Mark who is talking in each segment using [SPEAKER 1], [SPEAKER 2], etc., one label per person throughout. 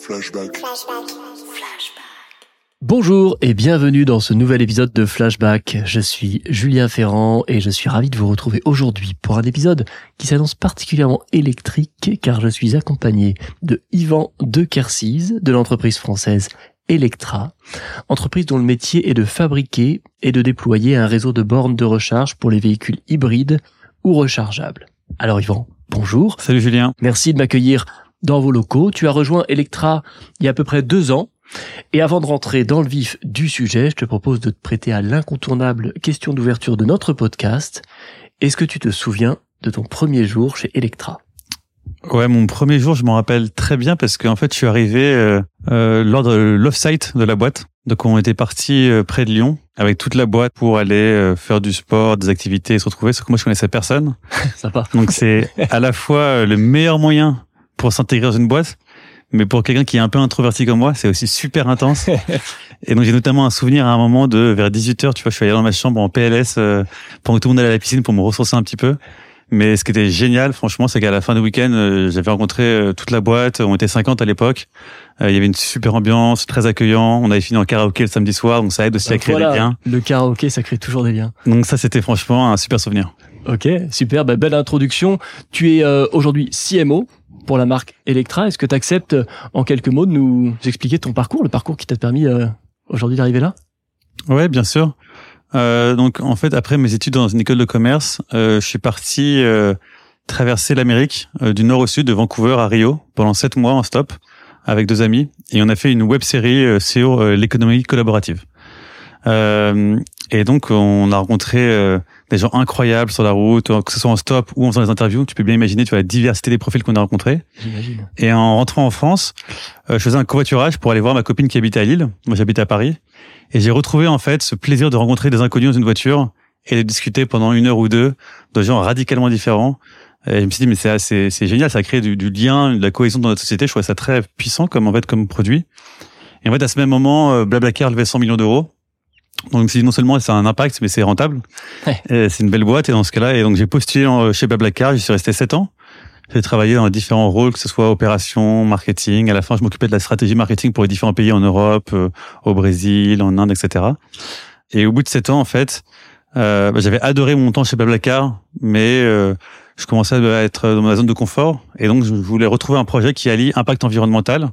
[SPEAKER 1] Flashback.
[SPEAKER 2] Bonjour et bienvenue dans ce nouvel épisode de Flashback. Je suis Julien Ferrand et je suis ravi de vous retrouver aujourd'hui pour un épisode qui s'annonce particulièrement électrique car je suis accompagné de Yvan de Kersiz de l'entreprise française Electra, entreprise dont le métier est de fabriquer et de déployer un réseau de bornes de recharge pour les véhicules hybrides ou rechargeables. Alors Yvan, bonjour.
[SPEAKER 3] Salut Julien.
[SPEAKER 2] Merci de m'accueillir dans vos locaux. Tu as rejoint Electra il y a à peu près deux ans. Et avant de rentrer dans le vif du sujet, je te propose de te prêter à l'incontournable question d'ouverture de notre podcast. Est-ce que tu te souviens de ton premier jour chez Electra?
[SPEAKER 3] Ouais, mon premier jour, je m'en rappelle très bien parce qu'en fait, je suis arrivé euh, euh, lors de l'off-site de la boîte. Donc, on était parti euh, près de Lyon avec toute la boîte pour aller euh, faire du sport, des activités, et se retrouver. Sauf que moi, je connaissais personne.
[SPEAKER 2] Sympa.
[SPEAKER 3] Donc, c'est à la fois le meilleur moyen pour s'intégrer dans une boîte, mais pour quelqu'un qui est un peu introverti comme moi, c'est aussi super intense. Et donc, j'ai notamment un souvenir à un moment de vers 18h, tu vois, je suis allé dans ma chambre en PLS euh, pendant que tout le monde allait à la piscine pour me ressourcer un petit peu. Mais ce qui était génial, franchement, c'est qu'à la fin du week-end, euh, j'avais rencontré euh, toute la boîte. On était 50 à l'époque. Euh, il y avait une super ambiance, très accueillant. On avait fini en karaoké le samedi soir, donc ça aide aussi à créer
[SPEAKER 2] Voilà,
[SPEAKER 3] des liens.
[SPEAKER 2] Le karaoké, ça crée toujours des liens.
[SPEAKER 3] Donc ça, c'était franchement un super souvenir.
[SPEAKER 2] Ok, super, bah, belle introduction. Tu es euh, aujourd'hui CMO pour la marque Electra. Est-ce que tu acceptes en quelques mots de nous expliquer ton parcours, le parcours qui t'a permis euh, aujourd'hui d'arriver là?
[SPEAKER 3] Ouais, bien sûr. Euh, donc en fait, après mes études dans une école de commerce, euh, je suis parti euh, traverser l'Amérique euh, du nord au sud, de Vancouver à Rio, pendant sept mois en stop avec deux amis, et on a fait une web série euh, sur euh, l'économie collaborative. Euh, et donc on a rencontré euh, des gens incroyables sur la route, que ce soit en stop ou en faisant des interviews. Tu peux bien imaginer, tu vois la diversité des profils qu'on a rencontrés.
[SPEAKER 2] J'imagine.
[SPEAKER 3] Et en rentrant en France, euh, je faisais un covoiturage pour aller voir ma copine qui habitait à Lille. Moi, j'habite à Paris. Et j'ai retrouvé, en fait, ce plaisir de rencontrer des inconnus dans une voiture et de discuter pendant une heure ou deux de gens radicalement différents. Et je me suis dit, mais c'est, c'est, c'est génial, ça crée du, du lien, de la cohésion dans notre société. Je trouvais ça très puissant comme, en fait, comme produit. Et en fait, à ce même moment, euh, Blablacar levait 100 millions d'euros. Donc, non seulement c'est un impact, mais c'est rentable.
[SPEAKER 2] Ouais.
[SPEAKER 3] C'est une belle boîte. Et dans ce cas-là, et donc j'ai postulé chez Blablacar. J'y suis resté 7 ans. J'ai travaillé dans différents rôles, que ce soit opération, marketing. À la fin, je m'occupais de la stratégie marketing pour les différents pays en Europe, euh, au Brésil, en Inde, etc. Et au bout de sept ans, en fait, euh, bah, j'avais adoré mon temps chez Blablacar, mais euh, je commençais à être dans ma zone de confort. Et donc, je voulais retrouver un projet qui allie impact environnemental,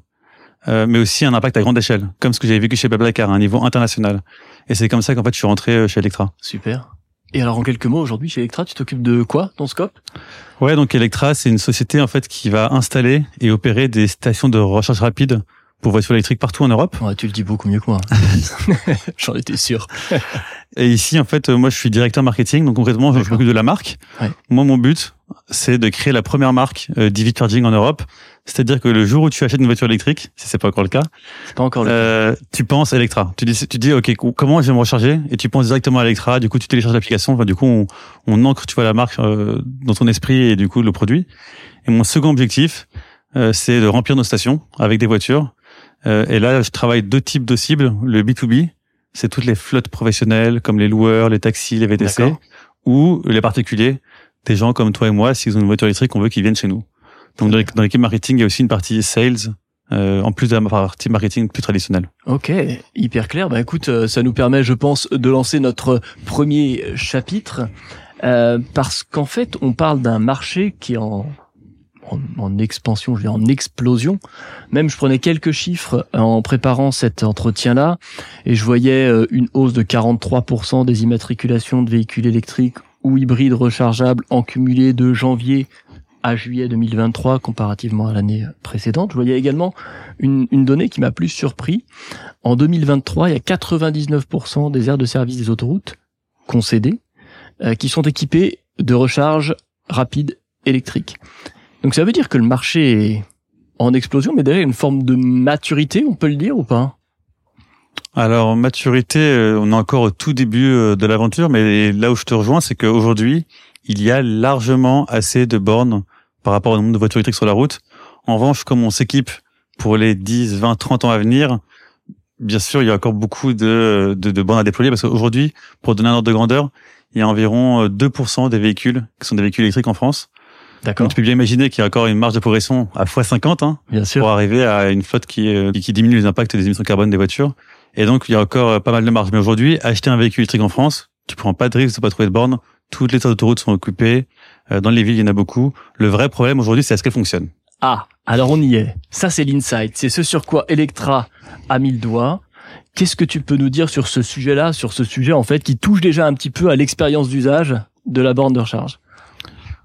[SPEAKER 3] euh, mais aussi un impact à grande échelle, comme ce que j'avais vécu chez Blablacar, à un niveau international. Et c'est comme ça qu'en fait, je suis rentré euh, chez Electra.
[SPEAKER 2] Super. Et alors en quelques mots, aujourd'hui chez Electra, tu t'occupes de quoi dans Scope?
[SPEAKER 3] Ouais, donc Electra, c'est une société en fait qui va installer et opérer des stations de recharge rapide pour voitures électriques partout en Europe.
[SPEAKER 2] Ouais, tu le dis beaucoup mieux que moi. J'en étais sûr.
[SPEAKER 3] Et ici, en fait, moi, je suis directeur marketing, donc concrètement, je m'occupe de la marque.
[SPEAKER 2] Ouais.
[SPEAKER 3] Moi, mon but, c'est de créer la première marque euh, d'EV charging en Europe. C'est-à-dire que le jour où tu achètes une voiture électrique, si c'est pas encore le cas,
[SPEAKER 2] pas encore le
[SPEAKER 3] euh, tu penses Electra. Tu dis, tu dis, ok, comment je vais me recharger? Et tu penses directement à Electra. Du coup, tu télécharges l'application. Enfin, du coup, on, on ancre, tu vois, la marque euh, dans ton esprit et du coup le produit. Et mon second objectif, euh, c'est de remplir nos stations avec des voitures. Euh, et là, je travaille deux types de cibles. Le B2B, c'est toutes les flottes professionnelles comme les loueurs, les taxis, les VTC, ou les particuliers, des gens comme toi et moi, s'ils ont une voiture électrique, on veut qu'ils viennent chez nous. Donc dans l'équipe- marketing, il y a aussi une partie sales, euh, en plus de la partie marketing plus traditionnelle.
[SPEAKER 2] Ok, hyper clair. Bah écoute, euh, ça nous permet, je pense, de lancer notre premier chapitre euh, parce qu'en fait, on parle d'un marché qui est en, en, en expansion, je veux dire en explosion. Même, je prenais quelques chiffres en préparant cet entretien-là et je voyais euh, une hausse de 43% des immatriculations de véhicules électriques ou hybrides rechargeables en cumulé de janvier à juillet 2023 comparativement à l'année précédente. Je voyais également une, une donnée qui m'a plus surpris. En 2023, il y a 99% des aires de service des autoroutes concédées euh, qui sont équipées de recharge rapide électrique. Donc ça veut dire que le marché est en explosion, mais déjà une forme de maturité, on peut le dire ou pas?
[SPEAKER 3] Alors maturité, euh, on est encore au tout début euh, de l'aventure, mais là où je te rejoins, c'est qu'aujourd'hui, il y a largement assez de bornes par rapport au nombre de voitures électriques sur la route. En revanche, comme on s'équipe pour les 10, 20, 30 ans à venir, bien sûr, il y a encore beaucoup de, de, de bornes à déployer parce qu'aujourd'hui, pour donner un ordre de grandeur, il y a environ euh, 2% des véhicules qui sont des véhicules électriques en France.
[SPEAKER 2] D'accord.
[SPEAKER 3] Donc tu peux bien imaginer qu'il y a encore une marge de progression à x50 hein,
[SPEAKER 2] Bien sûr.
[SPEAKER 3] pour arriver à une flotte qui, est- qui diminue les impacts des émissions carbone des voitures. Et donc il y a encore euh, pas mal de marge. Mais aujourd'hui, acheter un véhicule électrique en France, tu prends pas de risque de pas trouver de borne. Toutes les autoroutes sont occupées. Euh, Dans les villes, il y en a beaucoup. Le vrai problème aujourd'hui, c'est est-ce qu'elle fonctionne.
[SPEAKER 2] Ah, alors on y est. Ça, c'est l'insight. C'est ce sur quoi Electra a mis le doigt. Qu'est-ce que tu peux nous dire sur ce sujet-là, sur ce sujet en fait qui touche déjà un petit peu à l'expérience d'usage de la borne de recharge?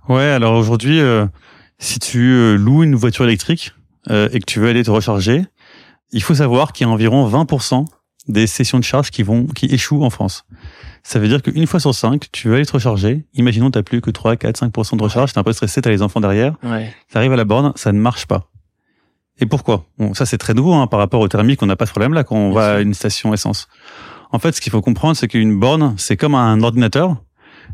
[SPEAKER 3] Ouais, alors aujourd'hui, euh, si tu euh, loues une voiture électrique euh, et que tu veux aller te recharger, il faut savoir qu'il y a environ 20% des sessions de charge qui vont qui échouent en France. Ça veut dire qu'une fois sur cinq, tu veux aller te recharger. Imaginons t'as plus que 3, 4, 5% de recharge, t'es un peu stressé, t'as les enfants derrière.
[SPEAKER 2] Ouais.
[SPEAKER 3] T'arrives à la borne, ça ne marche pas. Et pourquoi? Bon, Ça c'est très nouveau hein, par rapport au thermique, on n'a pas ce problème-là quand on
[SPEAKER 2] Bien
[SPEAKER 3] va
[SPEAKER 2] sûr.
[SPEAKER 3] à une station essence. En fait, ce qu'il faut comprendre, c'est qu'une borne, c'est comme un ordinateur.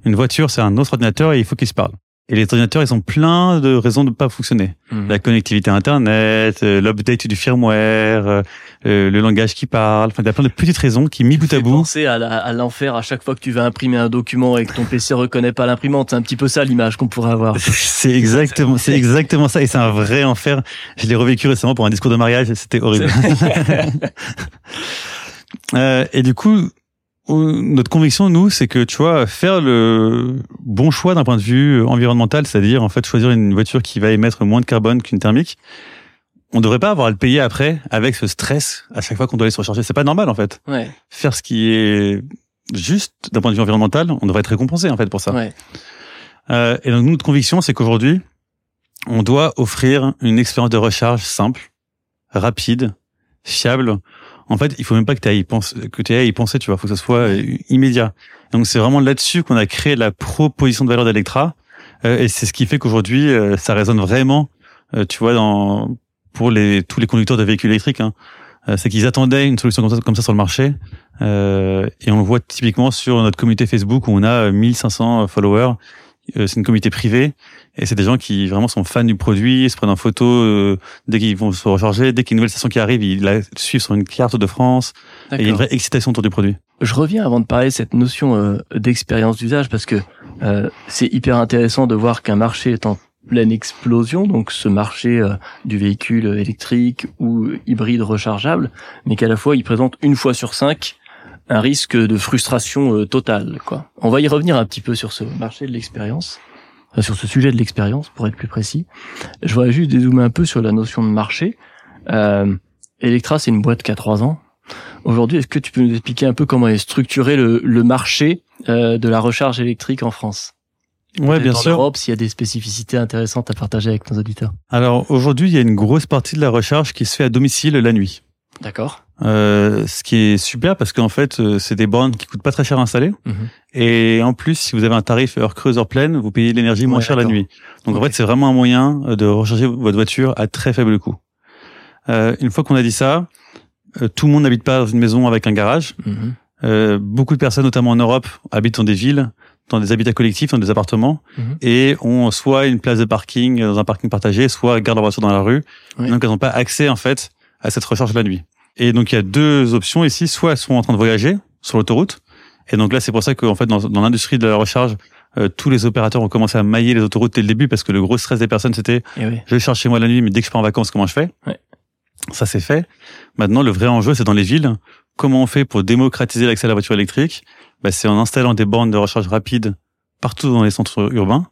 [SPEAKER 3] Une voiture, c'est un autre ordinateur et il faut qu'ils se parlent. Et les ordinateurs, ils ont plein de raisons de ne pas fonctionner.
[SPEAKER 2] Mhm.
[SPEAKER 3] La connectivité Internet, euh, l'update du firmware, euh, euh, le langage qui parle. Enfin, il y a plein de petites raisons qui, mis bout à bout,
[SPEAKER 2] penser à, l'enfer à chaque fois que tu vas imprimer un document et que ton PC reconnaît pas l'imprimante. C'est un petit peu ça l'image qu'on pourrait avoir.
[SPEAKER 3] c'est exactement, c'est exactement ça. Et c'est un vrai enfer. Je l'ai revécu récemment pour un discours de mariage et c'était horrible. Euh, et du coup, notre conviction, nous, c'est que tu vois, faire le bon choix d'un point de vue environnemental, c'est-à-dire en fait choisir une voiture qui va émettre moins de carbone qu'une thermique, on devrait pas avoir à le payer après avec ce stress à chaque fois qu'on doit aller se recharger. C'est pas normal en fait.
[SPEAKER 2] ouais,
[SPEAKER 3] Faire ce qui est juste d'un point de vue environnemental, on devrait être récompensé en fait pour ça.
[SPEAKER 2] ouais.
[SPEAKER 3] Euh, et donc nous, notre conviction, c'est qu'aujourd'hui, on doit offrir une expérience de recharge simple, rapide, fiable. En fait, il faut même pas que tu ailles y penser, que tu ailles y penser, tu vois, faut que ce soit euh, immédiat. Donc c'est vraiment là-dessus qu'on a créé la proposition de valeur d'Electra, Euh, et c'est ce qui fait qu'aujourd'hui, euh, ça résonne vraiment, euh, tu vois, dans pour les tous les conducteurs de véhicules électriques. Hein. Euh, c'est qu'ils attendaient une solution comme ça, comme ça sur le marché, euh, et on le voit typiquement sur notre communauté Facebook où on a euh, 1500 followers. C'est une communauté privée et c'est des gens qui vraiment sont fans du produit, ils se prennent en photo euh, dès qu'ils vont se recharger, dès qu'il y a une nouvelle station qui arrive, ils la suivent sur une carte de France et il y a une vraie excitation autour du produit.
[SPEAKER 2] Je reviens avant de parler de cette notion euh, d'expérience d'usage parce que euh, c'est hyper intéressant de voir qu'un marché est en pleine explosion, donc ce marché euh, du véhicule électrique ou hybride rechargeable, mais qu'à la fois il présente une fois sur cinq un risque de frustration euh, totale. Quoi. On va y revenir un petit peu sur ce marché de l'expérience, enfin, sur ce sujet de l'expérience pour être plus précis. Je voudrais juste dézoomer un peu sur la notion de marché. Euh, Electra, c'est une boîte qui a trois ans. Aujourd'hui, est-ce que tu peux nous expliquer un peu comment est structuré le, le marché euh, de la recharge électrique en France?
[SPEAKER 3] Ouais, bien
[SPEAKER 2] en
[SPEAKER 3] sûr.
[SPEAKER 2] Europe, s'il y a des spécificités intéressantes à partager avec nos auditeurs.
[SPEAKER 3] Alors aujourd'hui, il y a une grosse partie de la recharge qui se fait à domicile la nuit.
[SPEAKER 2] D'accord.
[SPEAKER 3] Euh, ce qui est super parce qu'en fait, euh, c'est des bornes qui coûtent pas très cher à installer.
[SPEAKER 2] Mhm.
[SPEAKER 3] Et en plus, si vous avez un tarif heure creuse, heure pleine, vous payez l'énergie moins
[SPEAKER 2] Ouais,
[SPEAKER 3] cher la nuit. Donc en fait, c'est vraiment un moyen euh, de recharger votre voiture à très faible coût. Euh, une fois qu'on a dit ça, euh, tout le monde n'habite pas dans une maison avec un garage. Euh, beaucoup de personnes, notamment en Europe, habitent dans des villes, dans des habitats collectifs, dans des appartements,
[SPEAKER 2] Mhm.
[SPEAKER 3] et ont soit une place de parking dans un parking partagé, soit gardent leur voiture dans la rue. Donc elles n'ont pas accès en fait à cette recharge la nuit. Et donc il y a deux options ici, soit elles sont en train de voyager sur l'autoroute, et donc là c'est pour ça qu'en fait dans, dans l'industrie de la recharge, euh, tous les opérateurs ont commencé à mailler les autoroutes dès le début parce que le gros stress des personnes c'était
[SPEAKER 2] oui.
[SPEAKER 3] je charge chez moi la nuit, mais dès que je pars en vacances, comment je fais?
[SPEAKER 2] Ouais.
[SPEAKER 3] Ça c'est fait. Maintenant, le vrai enjeu, c'est dans les villes. Comment on fait pour démocratiser l'accès à la voiture électrique? Bah, C'est en installant des bornes de recharge rapide partout dans les centres urbains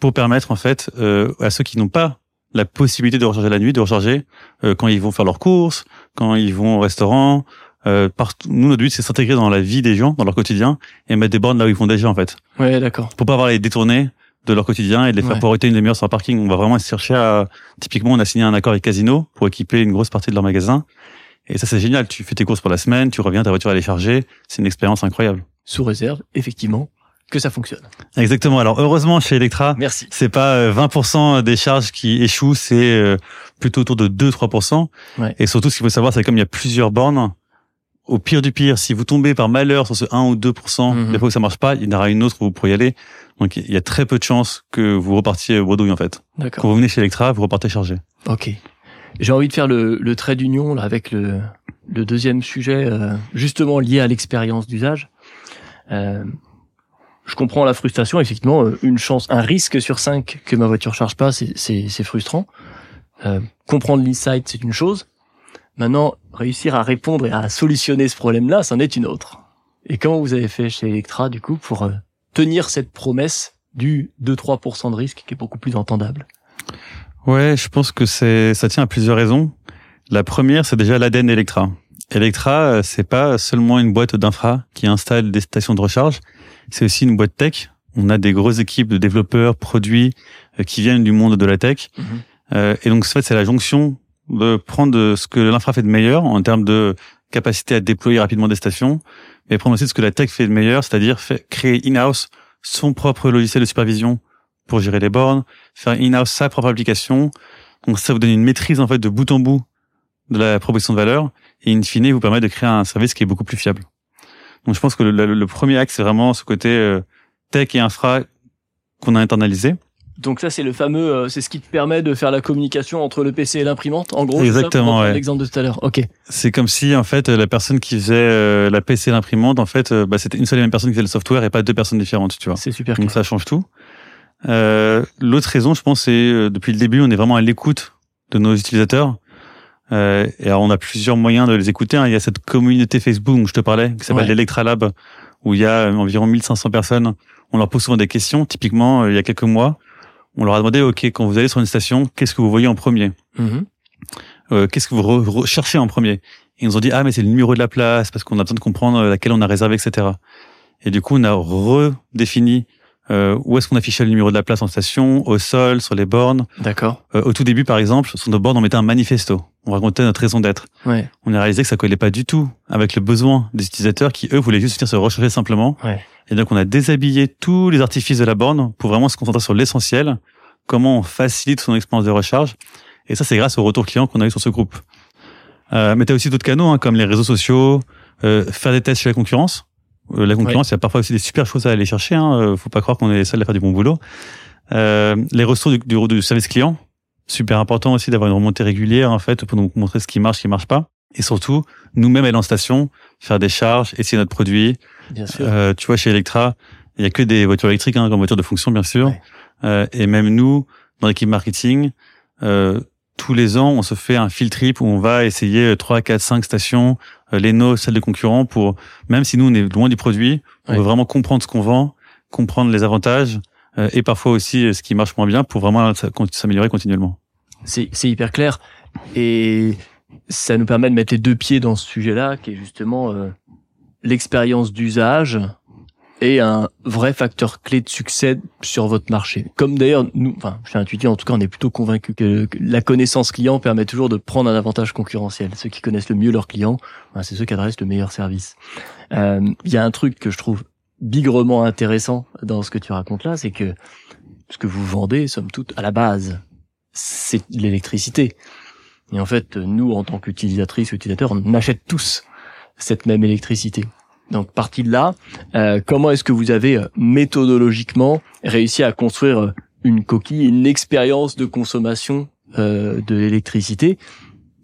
[SPEAKER 3] pour permettre en fait euh, à ceux qui n'ont pas la possibilité de recharger la nuit, de recharger euh, quand ils vont faire leurs courses, quand ils vont au restaurant. Euh, partout. Nous, notre but, c'est s'intégrer dans la vie des gens, dans leur quotidien, et mettre des bornes là où ils vont déjà en fait
[SPEAKER 2] Ouais, d'accord.
[SPEAKER 3] pour pas avoir les détourner de leur quotidien et de les faire
[SPEAKER 2] Ouais.
[SPEAKER 3] une demi-heure sur un parking. On va vraiment chercher à, typiquement, on a signé un accord avec Casino pour équiper une grosse partie de leur magasin. Et ça, c'est génial. Tu fais tes courses pour la semaine, tu reviens, ta voiture elle est chargée. C'est une expérience incroyable.
[SPEAKER 2] Sous réserve, effectivement, que ça fonctionne.
[SPEAKER 3] Exactement. Alors, heureusement, chez Electra,
[SPEAKER 2] Merci.
[SPEAKER 3] c'est pas euh, 20% des charges qui échouent, c'est euh, plutôt autour de 2-3%.
[SPEAKER 2] Ouais.
[SPEAKER 3] Et surtout, ce qu'il faut savoir, c'est comme il y a plusieurs bornes, au pire du pire, si vous tombez par malheur sur ce 1 ou 2%,
[SPEAKER 2] Mhm.
[SPEAKER 3] des fois où ça marche pas, il y en aura une autre où vous pourriez y aller. Donc, il y a très peu de chances que vous repartiez bredouille, en fait. Quand vous venez chez Electra, vous repartez chargé.
[SPEAKER 2] Ok. J'ai envie de faire le, le trait d'union là avec le, le deuxième sujet, euh, justement lié à l'expérience d'usage. Euh, je comprends la frustration. Effectivement, euh, une chance, un risque sur cinq que ma voiture charge pas, c'est frustrant. Euh, comprendre l'insight, c'est une chose. Maintenant, réussir à répondre et à solutionner ce problème-là, c'en est une autre. Et comment vous avez fait chez Electra, du coup, pour euh, tenir cette promesse du 2-3% de risque qui est beaucoup plus entendable?
[SPEAKER 3] Ouais, je pense que c'est ça tient à plusieurs raisons. La première, c'est déjà l'ADN Electra. Electra, c'est pas seulement une boîte d'infra qui installe des stations de recharge, c'est aussi une boîte tech. On a des grosses équipes de développeurs, produits euh, qui viennent du monde de la tech. Mhm. Euh, et donc, en fait, c'est la jonction de prendre ce que l'infra fait de meilleur en termes de capacité à déployer rapidement des stations, mais prendre aussi ce que la tech fait de meilleur, c'est-à-dire créer in-house son propre logiciel de supervision pour gérer les bornes, faire in-house sa propre application. Donc ça vous donne une maîtrise en fait de bout en bout de la proposition de valeur et in fine vous permet de créer un service qui est beaucoup plus fiable. Donc je pense que le, premier axe c'est vraiment ce côté euh, tech et infra qu'on a internalisé.
[SPEAKER 2] Donc ça c'est le fameux, euh, c'est ce qui te permet de faire la communication entre le PC et l'imprimante, en gros.
[SPEAKER 3] Exactement.
[SPEAKER 2] Ouais. L'exemple de tout à l'heure. Ok.
[SPEAKER 3] C'est comme si en fait la personne qui faisait euh, la PC et l'imprimante, en fait, euh, bah, c'était une seule et même personne qui faisait le software et pas deux personnes différentes, tu vois.
[SPEAKER 2] C'est super.
[SPEAKER 3] Donc ça change tout. L'autre raison, je pense, c'est depuis le début, on est vraiment à l'écoute de nos utilisateurs. Et alors on a plusieurs moyens de les écouter. Hein. Il y a cette communauté Facebook dont je te parlais, qui s'appelle l'Electra Lab, où il y a environ 1500 personnes. On leur pose souvent des questions. Typiquement, il y a quelques mois, on leur a demandé, OK, quand vous allez sur une station, qu'est-ce que vous voyez en premier? Mm-hmm. euh, Qu'est-ce que vous recherchez en premier? Ils nous ont dit, ah, mais c'est le numéro de la place, parce qu'on a besoin de comprendre euh, laquelle on a réservé, etc. Et du coup, on a redéfini euh, où est-ce qu'on affichait le numéro de la place en station, au sol, sur les bornes.
[SPEAKER 2] D'accord.
[SPEAKER 3] Euh, au tout début, par exemple, sur nos bornes, on mettait un manifesto. On racontait notre raison d'être.
[SPEAKER 2] Ouais.
[SPEAKER 3] On a réalisé que ça collait pas du tout avec le besoin des utilisateurs qui, eux, voulaient juste venir se rechercher simplement.
[SPEAKER 2] Ouais.
[SPEAKER 3] Et donc, on a déshabillé tous les artifices de la borne pour vraiment se concentrer sur l'essentiel, comment on facilite son expérience de recharge. Et ça, c'est grâce au retour client qu'on a eu sur ce groupe. Euh, mais tu as aussi d'autres canaux, hein, comme les réseaux sociaux, euh, faire des tests chez la concurrence. Euh, la concurrence, il y a parfois aussi des super choses à aller chercher. Hein, euh, faut pas croire qu'on est les seuls à faire du bon boulot. Euh, les ressources du, du, du, service client, super important aussi d'avoir une remontée régulière en fait pour nous montrer ce qui marche, ce qui marche pas. Et surtout, nous-mêmes aller en station, faire des charges, essayer notre produit.
[SPEAKER 2] Bien sûr.
[SPEAKER 3] Euh, tu vois, chez Electra, il y a que des voitures électriques hein, comme voitures de fonction, bien sûr. Euh, et même nous, dans l'équipe marketing, euh, tous les ans, on se fait un field trip où on va essayer 3, 4, 5 stations, euh, les nos, celles de concurrents, pour même si nous on est loin du produit, on veut vraiment comprendre ce qu'on vend, comprendre les avantages euh, et parfois aussi ce qui marche moins bien pour vraiment s'améliorer continuellement.
[SPEAKER 2] C'est hyper clair et ça nous permet de mettre les deux pieds dans ce sujet-là, qui est justement euh, l'expérience d'usage et un vrai facteur clé de succès sur votre marché. Comme d'ailleurs, nous, enfin, chez Intuitive, en tout cas, on est plutôt convaincu que, la connaissance client permet toujours de prendre un avantage concurrentiel. Ceux qui connaissent le mieux leurs clients, ben, c'est ceux qui adressent le meilleur service. Euh, il y a un truc que je trouve bigrement intéressant dans ce que tu racontes là, c'est que ce que vous vendez, somme toute, à la base, c'est l'électricité. Et en fait, nous, en tant qu'utilisatrices utilisateurs, on achète tous cette même électricité. Donc partie de là, euh, comment est-ce que vous avez euh, méthodologiquement réussi à construire euh, une coquille, une expérience de consommation de l'électricité?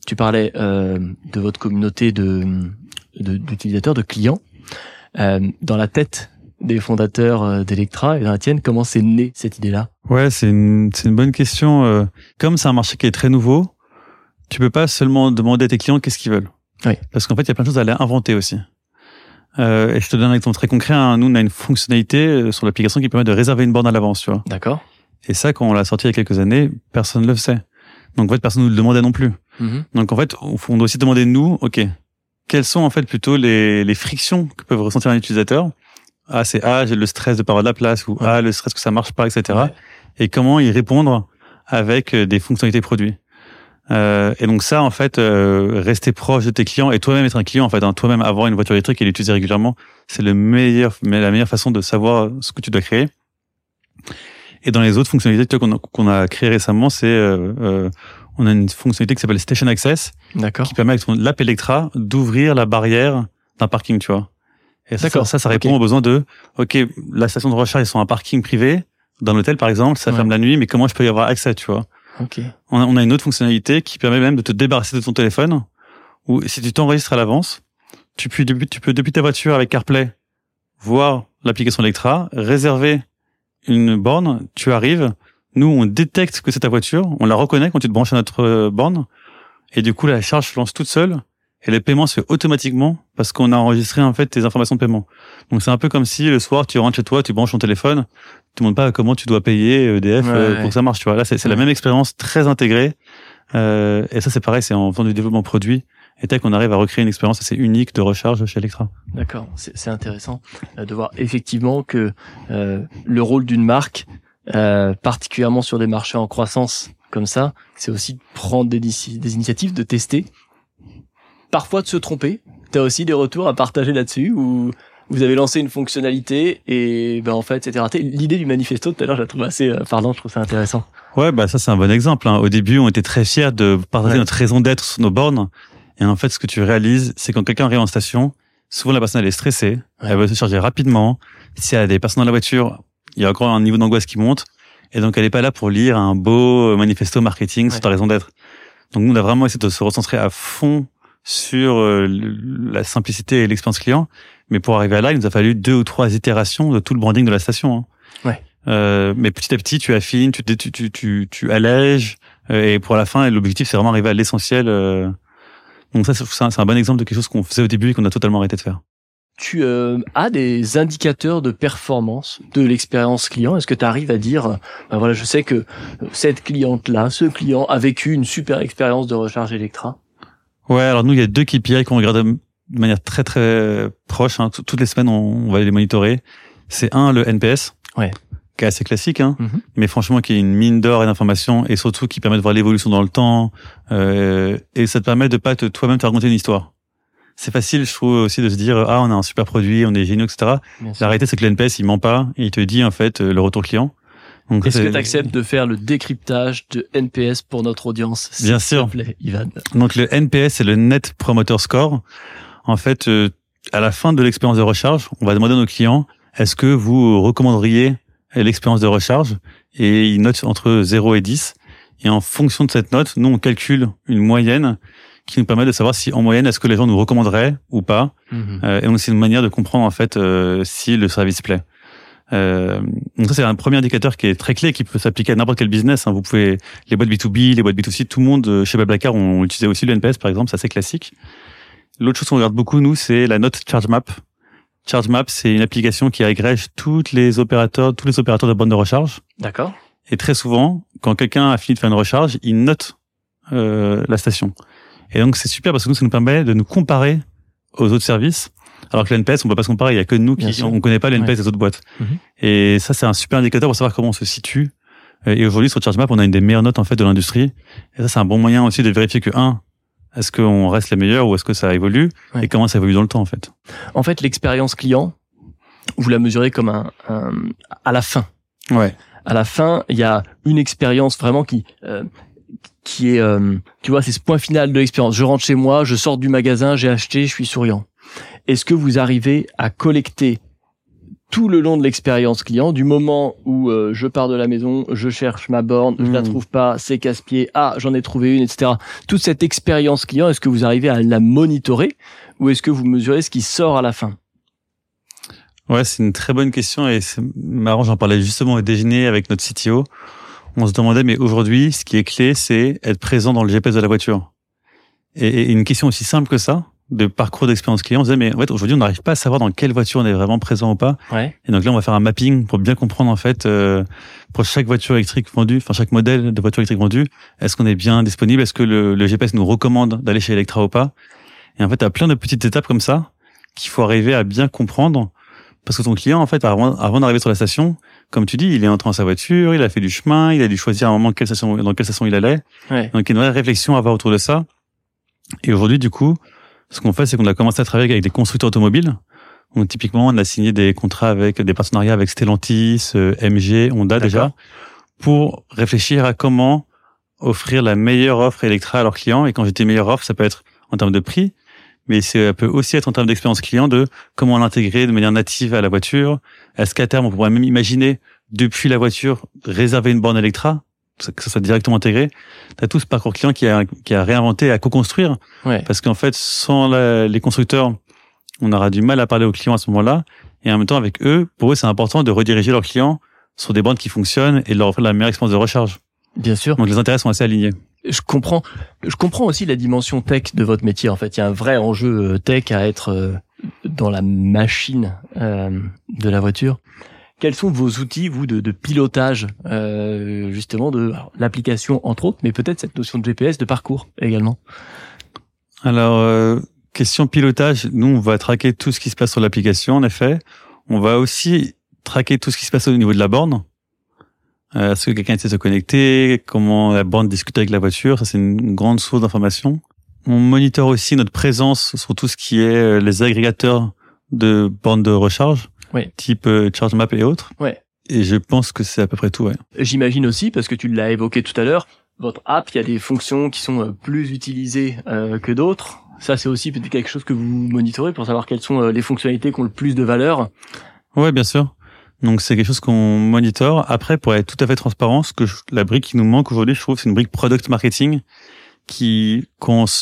[SPEAKER 2] Tu parlais de votre communauté de d'utilisateurs, de, clients. dans la tête des fondateurs d'Electra et dans la tienne, comment c'est né cette idée-là?
[SPEAKER 3] Ouais, c'est une, c'est une bonne question. Comme c'est un marché qui est très nouveau, tu peux pas seulement demander à tes clients qu'est-ce qu'ils veulent.
[SPEAKER 2] Oui.
[SPEAKER 3] Parce qu'en fait, il y a plein de choses à aller inventer aussi. Euh, et je te donne un exemple très concret. Hein. Nous, on a une fonctionnalité euh, sur l'application qui permet de réserver une borne à l'avance, tu vois.
[SPEAKER 2] D'accord.
[SPEAKER 3] Et ça, quand on l'a sorti il y a quelques années, personne ne le sait. Donc en fait, personne ne nous le demandait non plus.
[SPEAKER 2] Mm-hmm.
[SPEAKER 3] Donc en fait, on doit aussi demander de nous, ok, quelles sont en fait plutôt les, les frictions que peuvent ressentir un utilisateur? Ah, c'est ah, j'ai le stress de pas avoir de la place ou ah, le stress que ça marche pas, etc. Et comment y répondre avec euh, des fonctionnalités produits? Euh, et donc ça, en fait, euh, rester proche de tes clients et toi-même être un client, en fait, hein, toi-même avoir une voiture électrique et l'utiliser régulièrement, c'est le meilleur, mais la meilleure façon de savoir ce que tu dois créer. Et dans les autres fonctionnalités qu'on a, qu'on a créées récemment, c'est euh, euh, on a une fonctionnalité qui s'appelle Station Access, qui permet avec l'app Electra d'ouvrir la barrière d'un parking, tu vois. Et ça, ça, ça répond aux besoins de, ok, la station de recharge, ils sont un parking privé, dans l'hôtel par exemple, ça ferme la nuit, mais comment je peux y avoir accès, tu vois on, a, une autre fonctionnalité qui permet même de te débarrasser de ton téléphone, ou si tu t'enregistres à l'avance, tu peux, tu peux depuis ta voiture avec CarPlay voir l'application Electra, réserver une borne, tu arrives, nous on détecte que c'est ta voiture, on la reconnaît quand tu te branches à notre euh, borne, et du coup la charge se lance toute seule, et le paiement se fait automatiquement parce qu'on a enregistré en fait tes informations de paiement. Donc c'est un peu comme si le soir tu rentres chez toi, tu branches ton téléphone, tu demandes pas comment tu dois payer EDF euh, pour que ça marche, tu vois. Là c'est la même expérience très intégrée, euh, et ça c'est pareil, c'est en faisant du développement produit et tel qu'on arrive à recréer une expérience assez unique de recharge chez Electra.
[SPEAKER 2] D'accord, c'est intéressant euh, de voir effectivement que euh, le rôle d'une marque, euh, particulièrement sur des marchés en croissance comme ça, c'est aussi de prendre des, des, initiatives, de tester, parfois de se tromper. Tu as aussi des retours à partager là-dessus ou vous avez lancé une fonctionnalité et ben en fait c'était raté. L'idée du manifesto tout à l'heure, je la trouve assez euh, parlant, je trouve ça intéressant.
[SPEAKER 3] Ouais, bah ça c'est un bon exemple. Hein. Au début, on était très fiers de partager notre raison d'être sur nos bornes et en fait, ce que tu réalises, c'est quand quelqu'un arrive en station, souvent la personne elle est stressée, elle veut se charger rapidement. Si elle a des personnes dans la voiture, il y a encore un niveau d'angoisse qui monte. Et donc elle n'est pas là pour lire un beau manifesto marketing sur ta raison d'être. Donc nous on a vraiment essayé de se recentrer à fond sur euh, la simplicité et l'expérience client. Mais pour arriver à là, il nous a fallu deux ou trois itérations de tout le branding de la station. Hein.
[SPEAKER 2] Ouais.
[SPEAKER 3] Euh, mais petit à petit, tu affines, tu, tu, tu, tu, tu allèges. Euh, et pour la fin, l'objectif, c'est vraiment arriver à l'essentiel. Euh, donc ça, c'est un bon exemple de quelque chose qu'on faisait au début et qu'on a totalement arrêté de faire.
[SPEAKER 2] Tu euh, as des indicateurs de performance de l'expérience client? Est-ce que tu arrives à dire, ben voilà, je sais que cette cliente-là, ce client a vécu une super expérience de recharge Electra?
[SPEAKER 3] Ouais, alors nous, il y a deux KPI qu'on regarde de manière très très proche. Hein. Toutes les semaines, on, on va les monitorer. C'est un, le NPS.
[SPEAKER 2] Ouais
[SPEAKER 3] qui est assez classique, hein,
[SPEAKER 2] mhm.
[SPEAKER 3] mais franchement qui est une mine d'or et d'informations et surtout qui permet de voir l'évolution dans le temps euh, et ça te permet de pas te toi-même te raconter une histoire. C'est facile, je trouve aussi de se dire ah on a un super produit, on est géniaux, etc. La réalité c'est que l'NPS il ment pas, et il te dit en fait euh, le retour client.
[SPEAKER 2] Est-ce que tu acceptes de faire le décryptage de NPS pour notre audience
[SPEAKER 3] Bien sûr.
[SPEAKER 2] Plaît, Ivan.
[SPEAKER 3] Donc le NPS c'est le Net Promoter Score. En fait, euh, à la fin de l'expérience de recharge, on va demander à nos clients est-ce que vous recommanderiez l'expérience de recharge? Et il note entre 0 et 10. Et en fonction de cette note, nous, on calcule une moyenne qui nous permet de savoir si, en moyenne, est-ce que les gens nous recommanderaient ou pas.
[SPEAKER 2] Mhm.
[SPEAKER 3] Euh, et donc, c'est une manière de comprendre, en fait, euh, si le service plaît. Euh, donc ça, c'est un premier indicateur qui est très clé, qui peut s'appliquer à n'importe quel business. Hein. Vous pouvez, les boîtes B2B, les boîtes B2C, tout le monde, euh, chez Bablacar, on, on utilisait aussi le NPS, par exemple, c'est assez classique. L'autre chose qu'on regarde beaucoup, nous, c'est la note charge map. ChargeMap, c'est une application qui agrège toutes les opérateurs, tous les opérateurs de bornes de recharge.
[SPEAKER 2] D'accord.
[SPEAKER 3] Et très souvent, quand quelqu'un a fini de faire une recharge, il note euh, la station. Et donc c'est super parce que nous, ça nous permet de nous comparer aux autres services. Alors que l'NPS, on peut pas se comparer. Il y a que nous qui, on connaît pas l'NPS des autres boîtes.
[SPEAKER 2] Mhm.
[SPEAKER 3] Et ça, c'est un super indicateur pour savoir comment on se situe. Et aujourd'hui, sur ChargeMap, on a une des meilleures notes en fait de l'industrie. Et ça, c'est un bon moyen aussi de vérifier que un, est-ce qu'on reste les meilleurs ou est-ce que ça évolue
[SPEAKER 2] Ouais.
[SPEAKER 3] et comment ça évolue dans le temps en fait.
[SPEAKER 2] En fait, l'expérience client, vous la mesurez comme un, un- à la fin.
[SPEAKER 3] Ouais.
[SPEAKER 2] À la fin, il y a une expérience vraiment qui euh, qui est, euh, tu vois, c'est ce point final de l'expérience. Je rentre chez moi, je sors du magasin, j'ai acheté, je suis souriant. Est-ce que vous arrivez à collecter tout le long de l'expérience client, du moment où euh, je pars de la maison, je cherche ma borne, je la
[SPEAKER 3] Mhm.
[SPEAKER 2] trouve pas, c'est casse-pied, ah j'en ai trouvé une, etc. Toute cette expérience client, est-ce que vous arrivez à la monitorer ou est-ce que vous mesurez ce qui sort à la fin?
[SPEAKER 3] Ouais, c'est une très bonne question et c'est marrant, j'en parlais justement au déjeuner avec notre CTO. On se demandait, mais aujourd'hui, ce qui est clé, c'est être présent dans le GPS de la voiture. Et, et une question aussi simple que ça, de parcours d'expérience client, on disait, mais en fait, aujourd'hui, on n'arrive pas à savoir dans quelle voiture on est vraiment présent ou pas.
[SPEAKER 2] Ouais.
[SPEAKER 3] Et donc là, on va faire un mapping pour bien comprendre, en fait, euh, pour chaque voiture électrique vendue, enfin, chaque modèle de voiture électrique vendue, est-ce qu'on est bien disponible? Est-ce que le, le GPS nous recommande d'aller chez Electra ou pas? Et en fait, il y a plein de petites étapes comme ça qu'il faut arriver à bien comprendre parce que ton client, en fait, avant, avant d'arriver sur la station, comme tu dis, il est entré dans sa voiture, il a fait du chemin, il a dû choisir à un moment quelle station, dans quelle station il allait.
[SPEAKER 2] Ouais.
[SPEAKER 3] Donc, il y a une vraie réflexion à avoir autour de ça. Et aujourd'hui, du coup, ce qu'on fait, c'est qu'on a commencé à travailler avec des constructeurs automobiles. Donc, typiquement, on a signé des contrats avec des partenariats avec Stellantis, euh, MG, Honda déjà, pour réfléchir à comment offrir la meilleure offre Electra à leurs clients. Et quand je dis meilleure offre, ça peut être en termes de prix, mais ça peut aussi être en termes d'expérience client de comment l'intégrer de manière native à la voiture. Est-ce qu'à terme, on pourrait même imaginer depuis la voiture réserver une borne Electra, que ça soit directement intégré. Tu as tout ce parcours client qui a, qui a réinventé, à co-construire.
[SPEAKER 2] Ouais.
[SPEAKER 3] Parce qu'en fait, sans la- les constructeurs, on aura du mal à parler aux clients à ce moment-là. Et en même temps, avec eux, pour eux, c'est important de rediriger leurs clients sur des bandes qui fonctionnent et de leur offrir la meilleure expérience de recharge.
[SPEAKER 2] Bien sûr.
[SPEAKER 3] Donc les intérêts sont assez alignés.
[SPEAKER 2] Je comprends. Je comprends aussi la dimension tech de votre métier. En fait, il y a un vrai enjeu euh, tech à être euh, dans la machine euh, de la voiture. Quels sont vos outils, vous, de, de pilotage, euh, justement, de l'application entre autres, mais peut-être cette notion de GPS, de parcours également?
[SPEAKER 3] Alors, euh, question pilotage, nous, on va traquer tout ce qui se passe sur l'application, en effet. On va aussi traquer tout ce qui se passe au niveau de la borne. Euh, Est-ce que quelqu'un essaie de se connecter Comment la borne discute avec la voiture Ça, c'est une grande source d'informations. On monitore aussi notre présence sur tout ce qui est euh, les agrégateurs de bornes de recharge,
[SPEAKER 2] Oui.
[SPEAKER 3] type euh, ChargeMap et autres.
[SPEAKER 2] Ouais.
[SPEAKER 3] Et je pense que c'est à peu près tout, ouais.
[SPEAKER 2] J'imagine aussi, parce que tu l'as évoqué tout à l'heure, votre app, il y a des fonctions qui sont euh, plus utilisées euh, que d'autres. Ça, c'est aussi peut-être quelque chose que vous monitorez pour savoir quelles sont euh, les fonctionnalités qui ont le plus de valeur.
[SPEAKER 3] Ouais, bien sûr. Donc c'est quelque chose qu'on monitore. Après, pour être tout à fait transparent, ce que je- la brique qui nous manque aujourd'hui, je trouve, c'est une brique product marketing qui,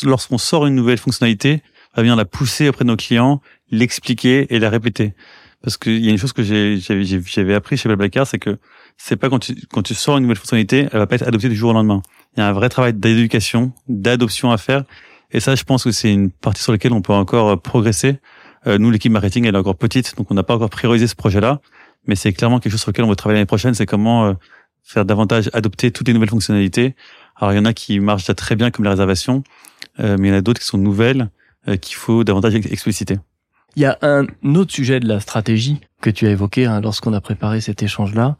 [SPEAKER 3] lorsqu'on sort une nouvelle fonctionnalité, va bien la pousser auprès de nos clients, l'expliquer et la répéter. Parce qu'il y a une chose que j'avais appris chez Blablacar, c'est que c'est pas quand tu, quand tu sors une nouvelle fonctionnalité, elle va pas être adoptée du jour au lendemain. Il y a un vrai travail d'éducation, d'adoption à faire. Et ça, je pense que c'est une partie sur laquelle on peut encore euh, progresser. Euh, nous, l'équipe marketing, elle est encore petite, donc on n'a pas encore priorisé ce projet-là. Mais c'est clairement quelque chose sur lequel on va travailler l'année prochaine, c'est comment euh, faire davantage adopter toutes les nouvelles fonctionnalités. Alors, il y en a qui marchent déjà très bien, comme les réservations, euh, mais il y en a d'autres qui sont nouvelles, euh, qu'il faut davantage ex- expliciter.
[SPEAKER 2] Il y a un autre sujet de la stratégie que tu as évoqué hein, lorsqu'on a préparé cet échange-là,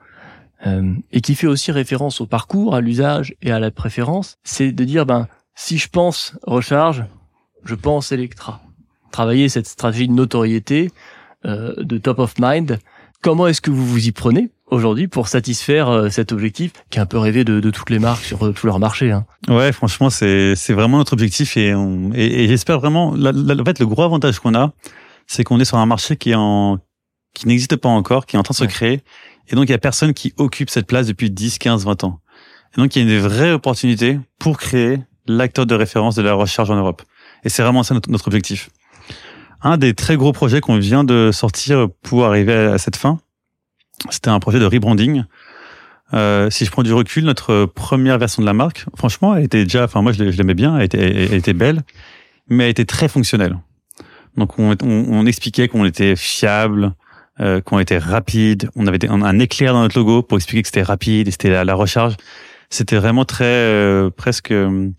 [SPEAKER 2] euh, et qui fait aussi référence au parcours, à l'usage et à la préférence, c'est de dire, ben, si je pense recharge, je pense Electra. Travailler cette stratégie de notoriété, euh, de top of mind, comment est-ce que vous vous y prenez aujourd'hui pour satisfaire euh, cet objectif qui est un peu rêvé de, de toutes les marques sur euh, tout leur marché hein?
[SPEAKER 3] Ouais, franchement, c'est c'est vraiment notre objectif et et j'espère vraiment. La, la- en fait, le gros avantage qu'on a, c'est qu'on est sur un marché qui est en qui n'existe pas encore, qui est en train de se créer, et donc il y a personne qui occupe cette place depuis 10, 15, 20 ans. Et donc il y a une vraie opportunité pour créer l'acteur de référence de la recharge en Europe. Et c'est vraiment ça notre, notre objectif. Un des très gros projets qu'on vient de sortir pour arriver à cette fin, c'était un projet de rebranding. Euh, si je prends du recul, notre première version de la marque, franchement, elle était déjà, enfin moi je l'ai- je l'aimais bien, elle était, elle était belle, mais elle était très fonctionnelle. Donc on, on, on expliquait qu'on était fiable, euh, qu'on était rapide, on avait des- un, un éclair dans notre logo pour expliquer que c'était rapide et c'était la, la recharge. C'était vraiment très euh, presque euh,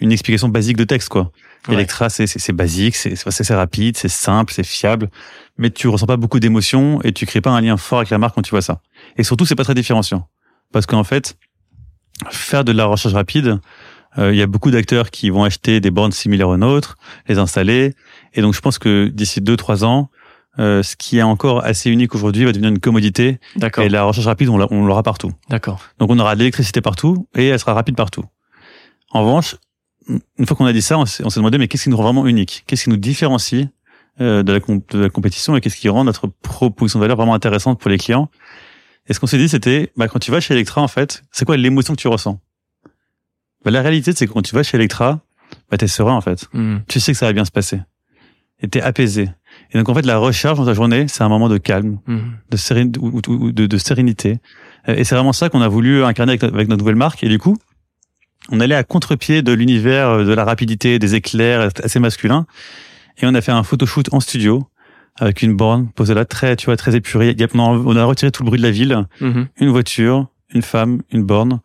[SPEAKER 3] une explication basique de texte quoi.
[SPEAKER 2] Ouais.
[SPEAKER 3] Electra c'est c'est c'est basique, c'est c'est c'est rapide, c'est simple, c'est fiable, mais tu ressens pas beaucoup d'émotions et tu crées pas un lien fort avec la marque quand tu vois ça. Et surtout c'est pas très différenciant parce qu'en fait faire de la recharge rapide euh, il y a beaucoup d'acteurs qui vont acheter des bornes similaires aux nôtres, les installer. Et donc, je pense que d'ici deux, trois ans, euh, ce qui est encore assez unique aujourd'hui va devenir une commodité.
[SPEAKER 2] D'accord,
[SPEAKER 3] Et la recharge rapide, on l'a- on l'aura partout.
[SPEAKER 2] d'accord.
[SPEAKER 3] Donc, on aura de l'électricité partout et elle sera rapide partout. En revanche, une fois qu'on a dit ça, on s'est demandé, mais qu'est-ce qui nous rend vraiment unique? Qu'est-ce qui nous différencie euh, de, la de la compétition et qu'est-ce qui rend notre proposition de valeur vraiment intéressante pour les clients? Et ce qu'on s'est dit, c'était, bah, quand tu vas chez Electra, en fait, c'est quoi l'émotion que tu ressens? Bah, La réalité, c'est que quand tu vas chez Electra, bah, t'es serein, en fait.
[SPEAKER 2] Hmm.
[SPEAKER 3] Tu sais que ça va bien se passer. Et t'es apaisé. Et donc, en fait, la recharge dans ta journée, c'est un moment de calme,
[SPEAKER 2] Hmm.
[SPEAKER 3] de, sérénité, ou, ou- ou de, de sérénité. Et c'est vraiment ça qu'on a voulu incarner avec, notre- avec notre nouvelle marque. Et du coup, on allait à contre-pied de l'univers euh, de la rapidité, des éclairs assez masculin. Et on a fait un photoshoot en studio avec une borne posée là, très, tu vois, très épurée. On a, on a retiré tout le bruit de la ville,
[SPEAKER 2] Mhm.
[SPEAKER 3] une voiture, une femme, une borne.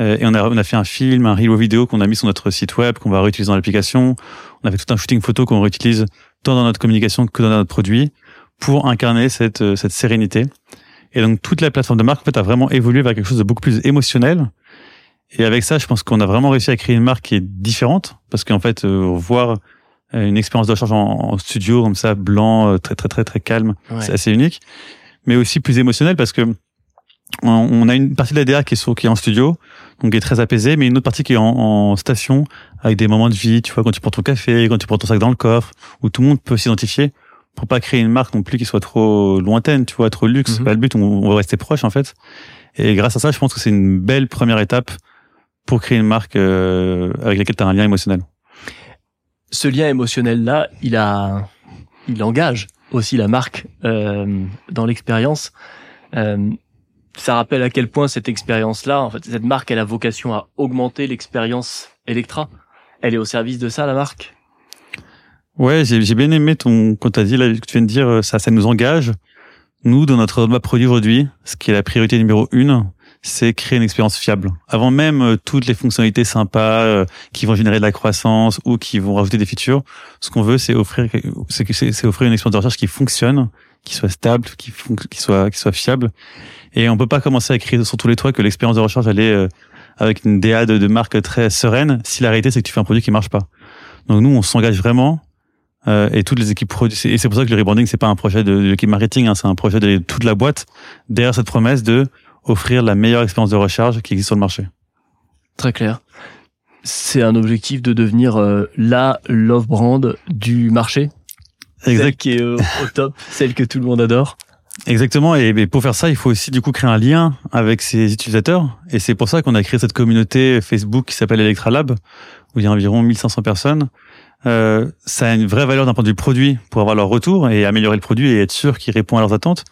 [SPEAKER 3] Euh, et on a, on a fait un film, un reel vidéo qu'on a mis sur notre site web, qu'on va réutiliser dans l'application. On a fait tout un shooting photo qu'on réutilise tant dans notre communication que dans notre produit pour incarner cette, euh, cette sérénité. Et donc toute la plateforme de marque en fait a vraiment évolué vers quelque chose de beaucoup plus émotionnel. Et avec ça, je pense qu'on a vraiment réussi à créer une marque qui est différente parce qu'en fait, euh, voir euh, une expérience de recharge en, en studio comme ça, blanc, très très très très calme,
[SPEAKER 2] Ouais.
[SPEAKER 3] c'est assez unique, mais aussi plus émotionnel parce que on, a une partie de la DA qui est, sur, qui est en studio, donc qui est très apaisée, mais une autre partie qui est en, en station avec des moments de vie, tu vois, quand tu prends ton café, quand tu prends ton sac dans le coffre, où tout le monde peut s'identifier pour pas créer une marque non plus qui soit trop lointaine, tu vois, trop luxe. C'est pas le but, on, on va rester proche en fait. Et grâce à ça, je pense que c'est une belle première étape pour créer une marque euh, avec laquelle tu as un lien émotionnel.
[SPEAKER 2] Ce lien émotionnel là, il a, il engage. aussi la marque euh, dans l'expérience. Euh, ça rappelle à quel point cette expérience-là, en fait, cette marque, elle a vocation à augmenter l'expérience Electra. Elle est au service de ça, la marque?
[SPEAKER 3] Ouais, j'ai bien aimé ton quand t'as dit là, que tu viens de dire, ça, ça nous engage. Nous, dans notre roadmap produit aujourd'hui, ce qui est la priorité numéro une, c'est créer une expérience fiable. Avant même euh, toutes les fonctionnalités sympas euh, qui vont générer de la croissance ou qui vont rajouter des features, ce qu'on veut, c'est offrir, c'est offrir une expérience de recherche qui fonctionne, qui soit stable, qui, qui soit, qui soit fiable. Et on peut pas commencer à créer sur tous les toits que l'expérience de recherche elle est euh, avec une DA de, de marque très sereine si la réalité c'est que tu fais un produit qui marche pas. Donc nous, on s'engage vraiment euh, et toutes les équipes produits. Et c'est pour ça que le rebranding, c'est pas un projet de, de l'équipe marketing, hein, c'est un projet de toute la boîte derrière cette promesse de offrir la meilleure expérience de recharge qui existe sur le marché.
[SPEAKER 2] Très clair. C'est un objectif de devenir euh, la love brand du marché? Exact. Celle qui est euh, au top, celle que tout le monde adore.
[SPEAKER 3] Exactement. Et, pour faire ça, il faut aussi du coup créer un lien avec ses utilisateurs. Et c'est pour ça qu'on a créé cette communauté Facebook qui s'appelle Electra Lab, où il y a environ 1500 personnes. Euh, ça a une vraie valeur d'un point de vue produit pour avoir leur retour et améliorer le produit et être sûr qu'il répond à leurs attentes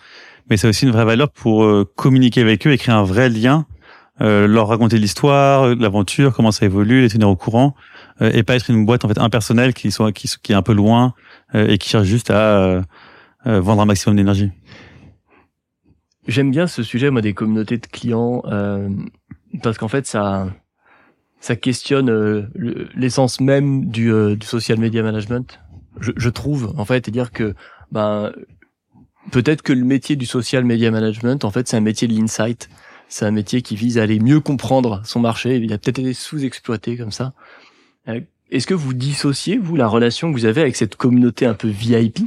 [SPEAKER 3] mais c'est aussi une vraie valeur pour euh, communiquer avec eux et créer un vrai lien, euh, leur raconter l'histoire, euh, l'aventure, comment ça évolue, les tenir au courant, et pas être une boîte en fait impersonnelle qui soit qui, qui est un peu loin et qui cherche juste à vendre un maximum d'énergie.
[SPEAKER 2] J'aime bien ce sujet moi des communautés de clients parce qu'en fait ça ça questionne l'essence même du, du social media management. Je, je trouve en fait, et dire que ben peut-être que le métier du social media management, en fait, c'est un métier de l'insight. C'est un métier qui vise à aller mieux comprendre son marché. Il a peut-être été sous-exploité comme ça. Euh, est-ce que vous dissociez, vous, la relation que vous avez avec cette communauté un peu VIP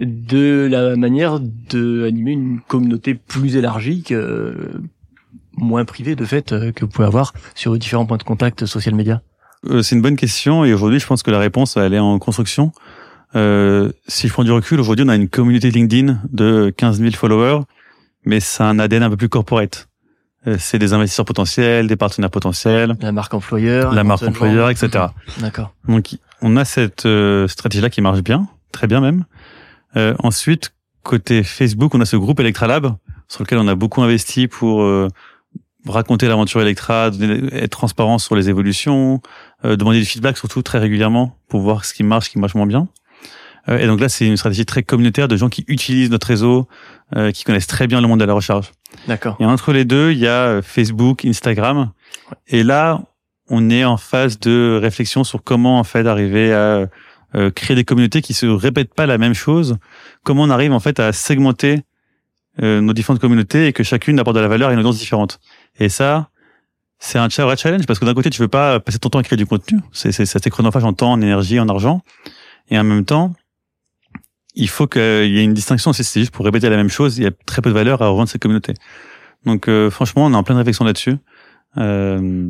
[SPEAKER 2] de la manière de animer une communauté plus élargie que, moins privée de fait euh, que vous pouvez avoir sur différents points de contact social media
[SPEAKER 3] euh, C'est une bonne question et aujourd'hui je pense que la réponse elle est en construction. Euh, si je prends du recul, aujourd'hui, on a une communauté LinkedIn de 15 000 followers, mais c'est un ADN un peu plus corporate. Euh, c'est des investisseurs potentiels, des partenaires potentiels.
[SPEAKER 2] La marque employeur.
[SPEAKER 3] La marque employeur, etc.
[SPEAKER 2] D'accord.
[SPEAKER 3] Donc, on a cette euh, stratégie-là qui marche bien, très bien même. Euh, ensuite, côté Facebook, on a ce groupe Electralab sur lequel on a beaucoup investi pour euh, raconter l'aventure Electra, être transparent sur les évolutions, demander du feedback surtout très régulièrement pour voir ce qui marche, ce qui marche moins bien. Euh, et donc là, c'est une stratégie très communautaire de gens qui utilisent notre réseau, euh, qui connaissent très bien le monde de la recharge.
[SPEAKER 2] D'accord.
[SPEAKER 3] Et entre les deux, il y a euh, Facebook, Instagram. Et là, on est en phase de réflexion sur comment en fait arriver à créer des communautés qui se répètent pas la même chose. Comment on arrive en fait à segmenter nos différentes communautés et que chacune apporte de la valeur à une audience différente? Et ça, c'est un vrai challenge parce que d'un côté, tu veux pas passer ton temps à créer du contenu. C'est, c'est, chronophage en temps, en énergie, en argent. Et en même temps, il faut qu'il y ait une distinction. Si c'est juste pour répéter la même chose, il y a très peu de valeur à rejoindre cette communauté. Donc euh, franchement, on est en pleine réflexion là-dessus. Euh,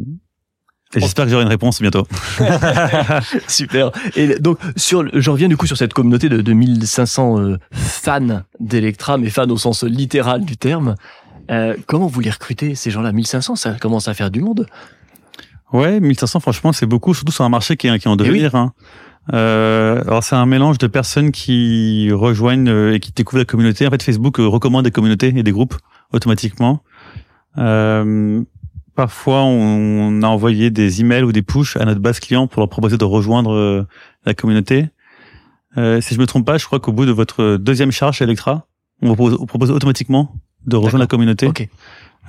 [SPEAKER 3] j'espère que j'aurai une réponse bientôt.
[SPEAKER 2] Super. Et donc, sur, je reviens du coup sur cette communauté de, de 1500 euh, fans d'Electra, mais fans au sens littéral du terme. Euh, comment vous les recrutez, ces gens-là? 1500, ça commence à faire du monde.
[SPEAKER 3] Ouais, 1500, franchement, c'est beaucoup, surtout sur un marché qui est, qui est en eh devenir. Hein. Euh, alors c'est un mélange de personnes qui rejoignent et qui découvrent la communauté. En fait, Facebook recommande des communautés et des groupes automatiquement. Euh, parfois, on a envoyé des emails ou des push à notre base client pour leur proposer de rejoindre la communauté. Euh, si je me trompe pas, je crois qu'au bout de votre deuxième charge chez Electra, on vous propose, propose automatiquement de rejoindre la communauté.
[SPEAKER 2] Okay.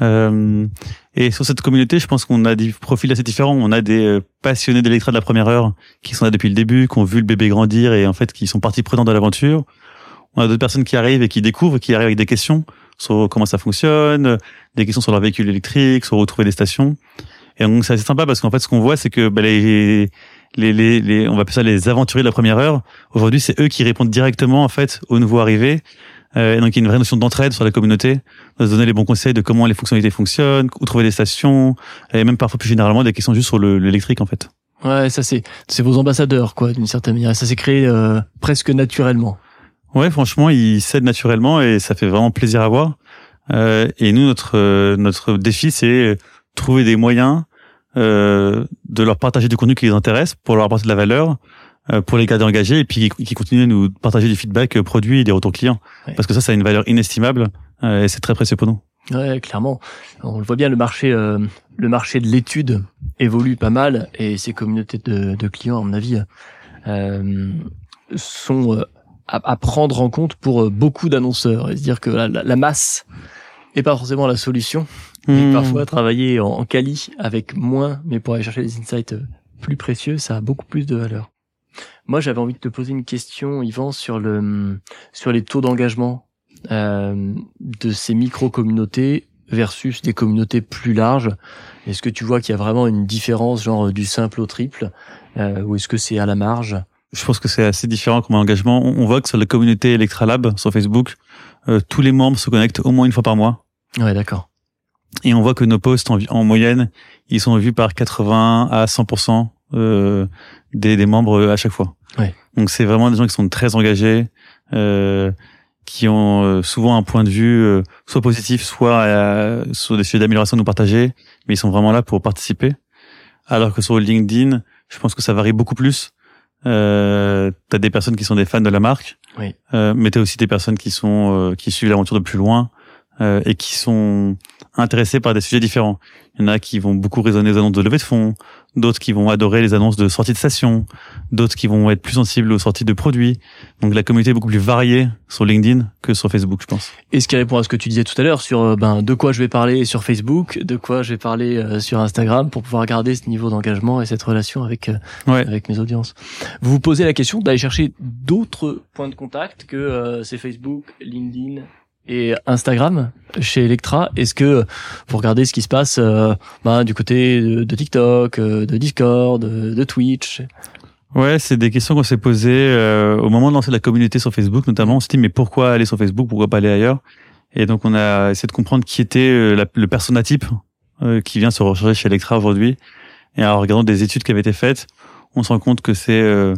[SPEAKER 3] Euh, et sur cette communauté, je pense qu'on a des profils assez différents. On a des euh, passionnés d'électra de la première heure qui sont là depuis le début, qui ont vu le bébé grandir et en fait qui sont partis prenants de l'aventure. On a d'autres personnes qui arrivent et qui découvrent, qui arrivent avec des questions sur comment ça fonctionne, des questions sur leur véhicule électrique, sur retrouver des stations. Et donc c'est assez sympa parce qu'en fait ce qu'on voit c'est que bah, les, les, les, les, on va appeler ça les aventuriers de la première heure. Aujourd'hui c'est eux qui répondent directement en fait aux nouveaux arrivés euh, donc il y a une vraie notion d'entraide sur la communauté, de se donner les bons conseils de comment les fonctionnalités fonctionnent, où trouver des stations, et même parfois plus généralement des questions juste sur l'électrique en fait.
[SPEAKER 2] Ouais, ça c'est c'est vos ambassadeurs quoi, d'une certaine manière. Ça s'est créé euh, presque naturellement.
[SPEAKER 3] Ouais, franchement, ils s'aident naturellement et ça fait vraiment plaisir à voir. Euh, et nous, notre euh, notre défi, c'est trouver des moyens euh, de leur partager du contenu qui les intéresse pour leur apporter de la valeur, euh, pour les garder engagés et puis qui continuent à nous partager du feedback produit et des retours clients. Parce que ça, ça a une valeur inestimable et c'est très précieux pour nous.
[SPEAKER 2] Ouais, clairement. On le voit bien, le marché, le marché de l'étude évolue pas mal et ces communautés de, de clients, à mon avis, euh, sont à, prendre en compte pour beaucoup d'annonceurs. Et se dire que la, la, masse est pas forcément la solution. Et hmm. parfois, travailler en, en quali avec moins, mais pour aller chercher des insights plus précieux, ça a beaucoup plus de valeur. Moi, j'avais envie de te poser une question, Yvan, sur le sur les taux d'engagement euh, de ces micro-communautés versus des communautés plus larges. Est-ce que tu vois qu'il y a vraiment une différence, genre du simple au triple, euh, ou est-ce que c'est à la marge?
[SPEAKER 3] Je pense que c'est assez différent comme engagement. On voit que sur la communauté Electralab sur Facebook, euh, tous les membres se connectent au moins une fois par mois.
[SPEAKER 2] Ouais, d'accord.
[SPEAKER 3] Et on voit que nos posts en, en moyenne, ils sont vus par 80 à 100% euh, des, des, membres à chaque fois.
[SPEAKER 2] Ouais.
[SPEAKER 3] Donc c'est vraiment des gens qui sont très engagés, euh, qui ont euh, souvent un point de vue euh, soit positif, soit euh, sur des sujets d'amélioration à nous partager, mais ils sont vraiment là pour participer. Alors que sur LinkedIn, je pense que ça varie beaucoup plus. Euh, t'as des personnes qui sont des fans de la marque,
[SPEAKER 2] oui.
[SPEAKER 3] euh, mais t'as aussi des personnes qui sont qui suivent l'aventure de plus loin et qui sont intéressés par des sujets différents. Il y en a qui vont beaucoup raisonner aux annonces de levée de fonds, d'autres qui vont adorer les annonces de sortie de station, d'autres qui vont être plus sensibles aux sorties de produits. Donc la communauté est beaucoup plus variée sur LinkedIn que sur Facebook, je pense.
[SPEAKER 2] Et ce qui répond à ce que tu disais tout à l'heure sur euh, ben de quoi je vais parler sur Facebook, de quoi je vais parler euh, sur Instagram pour pouvoir garder ce niveau d'engagement et cette relation avec euh, avec mes audiences. Vous vous posez la question d'aller chercher d'autres points de contact que c'est Facebook, LinkedIn, et Instagram chez Electra. Est-ce que vous regardez ce qui se passe euh, bah, du côté de, TikTok, euh, de Discord, de, Twitch?
[SPEAKER 3] Ouais, c'est des questions qu'on s'est posées euh, au moment de lancer la communauté sur Facebook, notamment. On s'est dit mais pourquoi aller sur Facebook, pourquoi pas aller ailleurs? Et donc on a essayé de comprendre qui était le persona type qui vient se recharger chez Electra aujourd'hui. Et en regardant des études qui avaient été faites, on se rend compte que c'est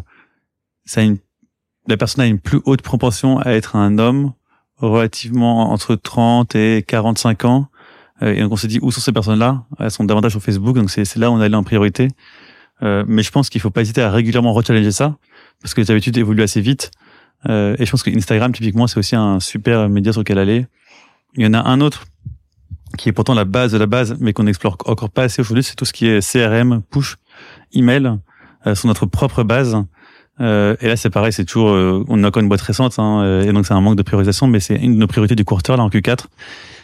[SPEAKER 3] ça une la personne a une plus haute propension à être un homme relativement entre 30 et 45 ans. Euh, et donc on s'est dit où sont ces personnes-là? Elles sont davantage sur Facebook, donc c'est là où on allait en priorité. Euh, mais je pense qu'il faut pas hésiter à régulièrement rechallenger ça, parce que les habitudes évoluent assez vite. Euh, et je pense que Instagram, typiquement, c'est aussi un super média sur lequel aller. Il y en a un autre qui est pourtant la base de la base, mais qu'on n'explore encore pas assez aujourd'hui, c'est tout ce qui est CRM, push, email, euh, sur notre propre base. Euh, et là, c'est pareil, c'est toujours, euh, on a encore une boîte récente, hein, euh, et donc c'est un manque de priorisation, mais c'est une de nos priorités du quarter là en Q4.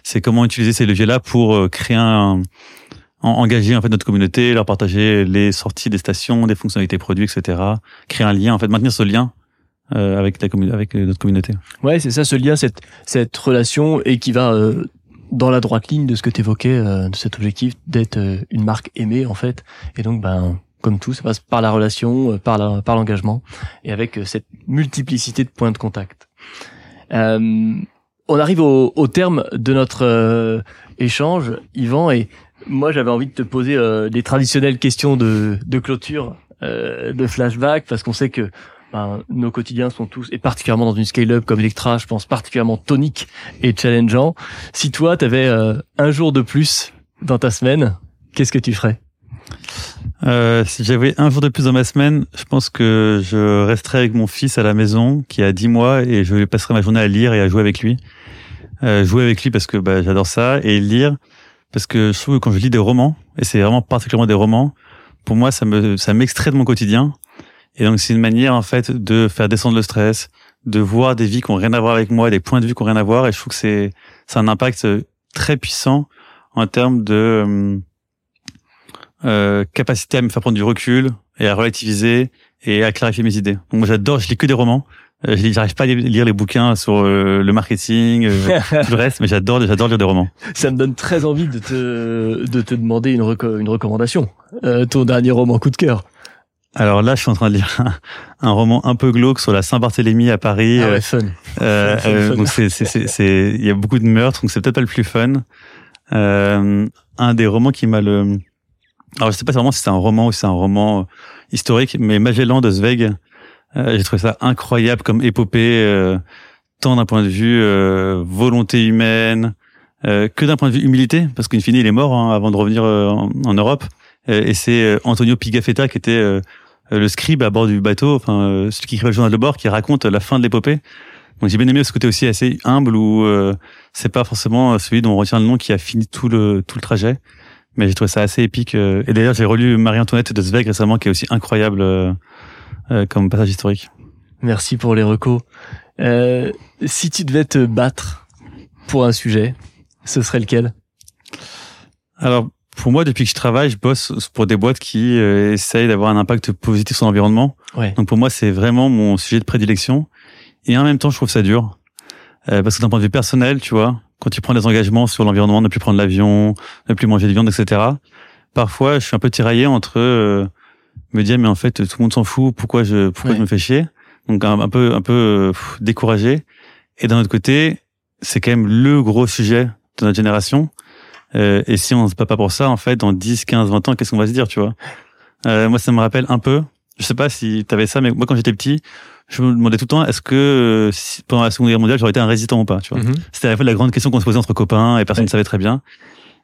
[SPEAKER 3] C'est comment utiliser ces leviers-là pour créer un, engager en fait notre communauté, leur partager les sorties des stations, des fonctionnalités produits, etc. Créer un lien, en fait, maintenir ce lien avec la avec notre communauté.
[SPEAKER 2] Ouais, c'est ça, ce lien, cette cette relation et qui va dans la droite ligne de ce que tu évoquais, de cet objectif d'être une marque aimée en fait, et donc ben comme tout, ça passe par la relation, euh, par la, par l'engagement, et avec euh, cette multiplicité de points de contact. Euh, on arrive au, au, terme de notre euh, échange, Yvan, et moi j'avais envie de te poser euh, des traditionnelles questions de, de clôture, de flashback, parce qu'on sait que ben, nos quotidiens sont tous, et particulièrement dans une scale-up comme Electra, je pense particulièrement tonique et challengeant. Si toi, tu avais un jour de plus dans ta semaine, qu'est-ce que tu ferais?
[SPEAKER 3] Euh, si j'avais un jour de plus dans ma semaine, je pense que je resterais avec mon fils à la maison, qui a 10 mois, et je passerais ma journée à lire et à jouer avec lui. Euh, jouer avec lui parce que bah, j'adore ça, et lire parce que je trouve que quand je lis des romans, et c'est vraiment particulièrement des romans, pour moi, ça me ça m'extrait de mon quotidien. Et donc c'est une manière en fait de faire descendre le stress, de voir des vies qui ont rien à voir avec moi, des points de vue qui ont rien à voir. Et je trouve que c'est c'est un impact très puissant en termes de euh, euh, capacité à me faire prendre du recul et à relativiser et à clarifier mes idées. Donc moi j'adore, je lis que des romans. Euh, je j'arrive pas à lire les bouquins sur euh, le marketing, euh, tout le reste, mais j'adore, j'adore lire des romans.
[SPEAKER 2] Ça me donne très envie de te de te demander une, une recommandation. ton dernier roman coup de cœur.
[SPEAKER 3] Alors là, je suis en train de lire un, roman un peu glauque sur la Saint-Barthélemy à Paris.
[SPEAKER 2] Ah ouais, fun.
[SPEAKER 3] Euh, donc c'est c'est c'est il y a beaucoup de meurtres, donc c'est peut-être pas le plus fun. un des romans qui m'a le alors je sais pas vraiment si c'est un roman ou si c'est un roman euh, historique, mais Magellan de Zweig, euh, j'ai trouvé ça incroyable comme épopée, euh, tant d'un point de vue volonté humaine que d'un point de vue humilité, parce qu'une fine il est mort hein, avant de revenir en, Europe. et c'est Antonio Pigafetta qui était euh, le scribe à bord du bateau, enfin euh, celui qui écrit le journal de bord, qui raconte la fin de l'épopée. Donc j'ai bien aimé ce côté aussi assez humble où euh, c'est pas forcément celui dont on retient le nom qui a fini tout le tout le trajet, mais j'ai trouvé ça assez épique. Et d'ailleurs j'ai relu Marie-Antoinette de Zweig récemment, qui est aussi incroyable comme passage historique.
[SPEAKER 2] Merci pour les recos. si tu devais te battre pour un sujet, ce serait lequel?
[SPEAKER 3] Alors pour moi, depuis que je travaille, je bosse pour des boîtes qui euh, essayent d'avoir un impact positif sur l'environnement.
[SPEAKER 2] Ouais.
[SPEAKER 3] Donc pour moi, c'est vraiment mon sujet de prédilection. Et en même temps, je trouve ça dur. Euh, parce que d'un point de vue personnel, tu vois, quand tu prends des engagements sur l'environnement, ne plus prendre l'avion, ne plus manger de viande, etc., parfois, je suis un peu tiraillé entre euh, me dire, mais en fait, tout le monde s'en fout, pourquoi je pourquoi je me fais chier? Donc un, peu un peu découragé. Et d'un autre côté, c'est quand même le gros sujet de notre génération. Euh, et si on se bat pas pour ça, en fait, dans 10, 15, 20 ans, qu'est-ce qu'on va se dire, tu vois? Euh, Moi, ça me rappelle un peu. Je sais pas si tu avais ça, mais moi, quand j'étais petit, je me demandais tout le temps, est-ce que euh, si, pendant la Seconde Guerre mondiale, j'aurais été un résistant ou pas, tu vois mhm. C'était la, la grande question qu'on se posait entre copains et personne ne savait très bien.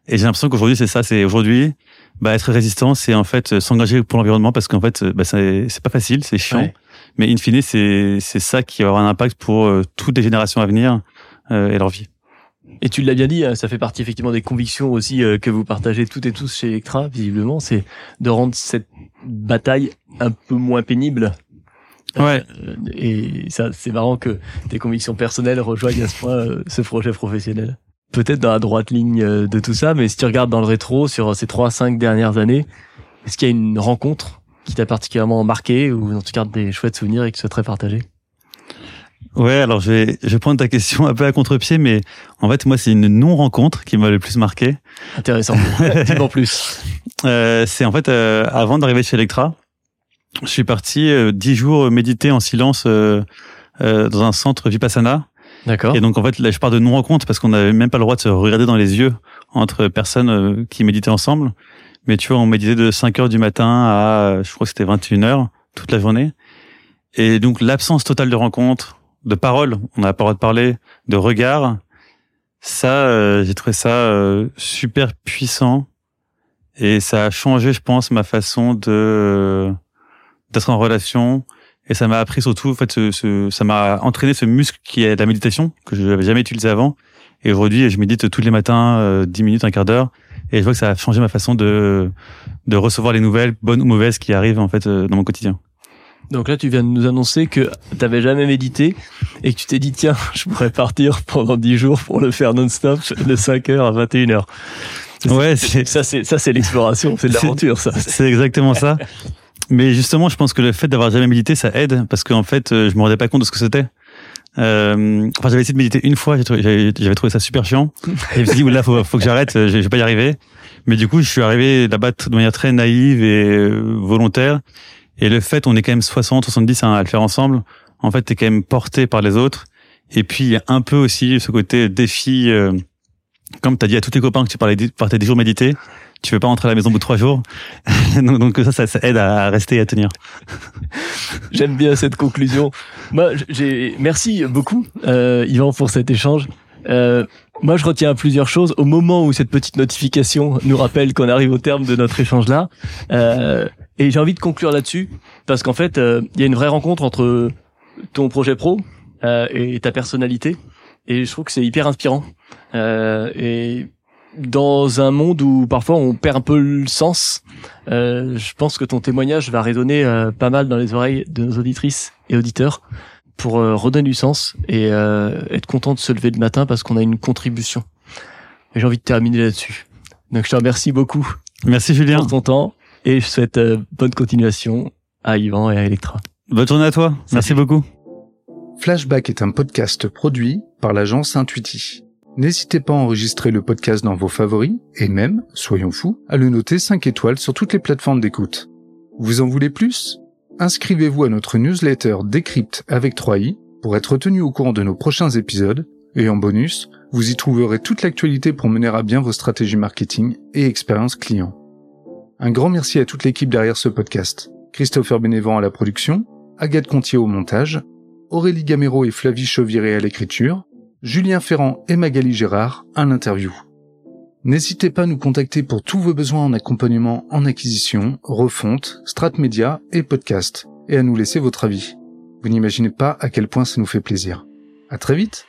[SPEAKER 3] Et j'ai l'impression qu'aujourd'hui, c'est ça. C'est aujourd'hui, bah, être résistant, c'est en fait s'engager pour l'environnement parce qu'en fait, bah, c'est pas facile, c'est chiant. Mais in fine, c'est c'est ça qui va avoir un impact pour euh, toutes les générations à venir et leur vie.
[SPEAKER 2] Et tu l'as bien dit, hein, ça fait partie effectivement des convictions aussi euh, que vous partagez toutes et tous chez Electra, visiblement, c'est de rendre cette bataille un peu moins pénible.
[SPEAKER 3] Ouais.
[SPEAKER 2] Euh, et ça, c'est marrant que tes convictions personnelles rejoignent à ce point euh, ce projet professionnel. Peut-être dans la droite ligne de tout ça, mais si tu regardes dans le rétro sur ces trois, cinq dernières années, est-ce qu'il y a une rencontre qui t'a particulièrement marqué ou dont tu gardes des chouettes souvenirs et que tu souhaiterais partager
[SPEAKER 3] Ouais, alors je vais, je vais prendre ta question un peu à contre-pied, mais en fait, moi, c'est une non-rencontre qui m'a le plus marqué.
[SPEAKER 2] Intéressant. dis en plus.
[SPEAKER 3] Euh, c'est en fait, euh, avant d'arriver chez Electra, je suis parti euh, dix jours méditer en silence euh, euh, dans un centre Vipassana.
[SPEAKER 2] D'accord.
[SPEAKER 3] Et donc, en fait, là, je pars de non-rencontre parce qu'on n'avait même pas le droit de se regarder dans les yeux entre personnes qui méditaient ensemble. Mais tu vois, on méditait de 5 heures du matin à, je crois que c'était 21 heures toute la journée. Et donc, l'absence totale de rencontres, de parole, on n'a pas le droit de parler, de regard. Ça, euh, j'ai trouvé ça euh, super puissant et ça a changé, je pense, ma façon de euh, d'être en relation. Et ça m'a appris surtout, en fait, ce, ça m'a entraîné ce muscle qui est la méditation que je n'avais jamais utilisé avant. Et aujourd'hui, je médite tous les matins, 10 minutes, un quart d'heure. Et je vois que ça a changé ma façon de de recevoir les nouvelles, bonnes ou mauvaises, qui arrivent en fait dans mon quotidien.
[SPEAKER 2] Donc là, tu viens de nous annoncer que t'avais jamais médité et que tu t'es dit, tiens, je pourrais partir pendant 10 jours pour le faire non-stop de 5h à 21h.
[SPEAKER 3] Ouais,
[SPEAKER 2] c'est ça, c'est ça, c'est l'exploration, c'est de l'aventure, ça.
[SPEAKER 3] C'est exactement ça. Mais justement, je pense que le fait d'avoir jamais médité, ça aide parce qu'en fait, euh, je me rendais pas compte de ce que c'était. Euh, enfin, j'avais essayé de méditer une fois, j'avais trouvé ça super chiant. Et je me suis dit, là, faut, faut que j'arrête, je, je vais pas y arriver. Mais du coup, je suis arrivé là-bas de manière très naïve et euh, volontaire. Et le fait, on est quand même 60, 70 à le faire ensemble, en fait, t'es quand même porté par les autres. Et puis, il y a un peu aussi ce côté défi, euh, comme t'as dit à tous tes copains que tu parlais, partais des jours médités, tu veux pas rentrer à la maison au bout de trois jours. donc, ça, ça, aide à rester et à tenir.
[SPEAKER 2] J'aime bien cette conclusion. Moi, j'ai, merci beaucoup, euh, Yvan, pour cet échange. Euh, moi, je retiens plusieurs choses. Au moment où cette petite notification nous rappelle qu'on arrive au terme de notre échange là, euh, et j'ai envie de conclure là-dessus parce qu'en fait, euh, il y a une vraie rencontre entre ton projet pro euh, et ta personnalité, et je trouve que c'est hyper inspirant. Euh, et dans un monde où parfois on perd un peu le sens, je pense que ton témoignage va résonner pas mal dans les oreilles de nos auditrices et auditeurs pour redonner du sens et être content de se lever le matin parce qu'on a une contribution. Et j'ai envie de terminer là-dessus. Donc je te remercie beaucoup.
[SPEAKER 3] Merci Julien.
[SPEAKER 2] Pour ton temps. Et je souhaite euh, bonne continuation à Yvan et à Electra.
[SPEAKER 3] Bonne journée à toi. Merci beaucoup.
[SPEAKER 1] Flashback est un podcast produit par l'agence Intuiti. N'hésitez pas à enregistrer le podcast dans vos favoris et même, soyons fous, à le noter 5 étoiles sur toutes les plateformes d'écoute. Vous en voulez plus? Inscrivez-vous à notre newsletter Décrypte avec 3i pour être tenu au courant de nos prochains épisodes et en bonus, vous y trouverez toute l'actualité pour mener à bien vos stratégies marketing et expérience client. Un grand merci à toute l'équipe derrière ce podcast. Christopher Bénévent à la production, Agathe Contier au montage, Aurélie Gamero et Flavie Chauviré à l'écriture, Julien Ferrand et Magali Gérard à l'interview. N'hésitez pas à nous contacter pour tous vos besoins en accompagnement en acquisition, refonte, strat média et podcast, et à nous laisser votre avis. Vous n'imaginez pas à quel point ça nous fait plaisir. À très vite!